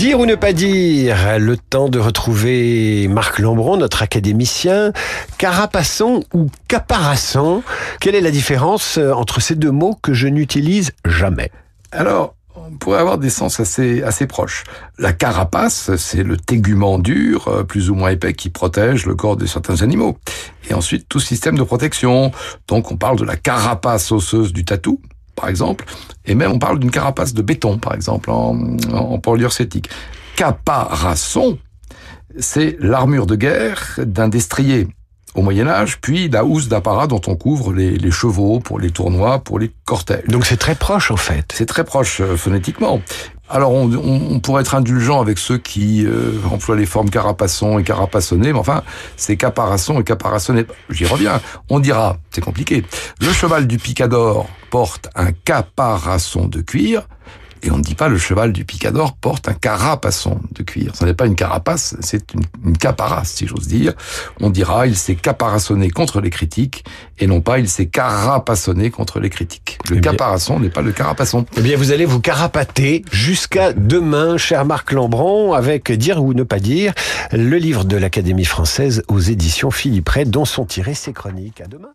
Dire ou ne pas dire, le temps de retrouver Marc Lambron, notre académicien. Carapaçon ou caparasson, quelle est la différence euh, entre ces deux mots que je n'utilise jamais? Alors, on pourrait avoir des sens assez, proches. La carapace, c'est le tégument dur, euh, plus ou moins épais, qui protège le corps de certains animaux. Et ensuite, tout système de protection. Donc, on parle de la carapace osseuse du tatou, par exemple, et même on parle d'une carapace de béton, par exemple, en, en polyurcétique. Caparasson, c'est l'armure de guerre d'un destrier au Moyen Âge, puis la housse d'apparat dont on couvre les, les, chevaux pour les tournois, pour les cortèges. Donc c'est très proche en fait. C'est très proche euh, phonétiquement. Alors on, pourrait être indulgent avec ceux qui euh, emploient les formes carapasson et carapassonné, mais enfin c'est caparasson et caparassonné. J'y reviens. On dira, c'est compliqué. Le cheval du picador porte un caparasson de cuir. Et on ne dit pas le cheval du picador porte un carapasson de cuir. Ce n'est pas une carapace, c'est une, une, caparace, si j'ose dire. On dira il s'est caparassonné contre les critiques et non pas il s'est carapassonné contre les critiques. Le eh caparasson n'est pas le carapasson. Eh bien, vous allez vous carapater jusqu'à demain, cher Marc Lambron, avec Dire ou ne pas dire, le livre de l'Académie française aux éditions Philippe Ray, dont sont tirées ces chroniques. À demain.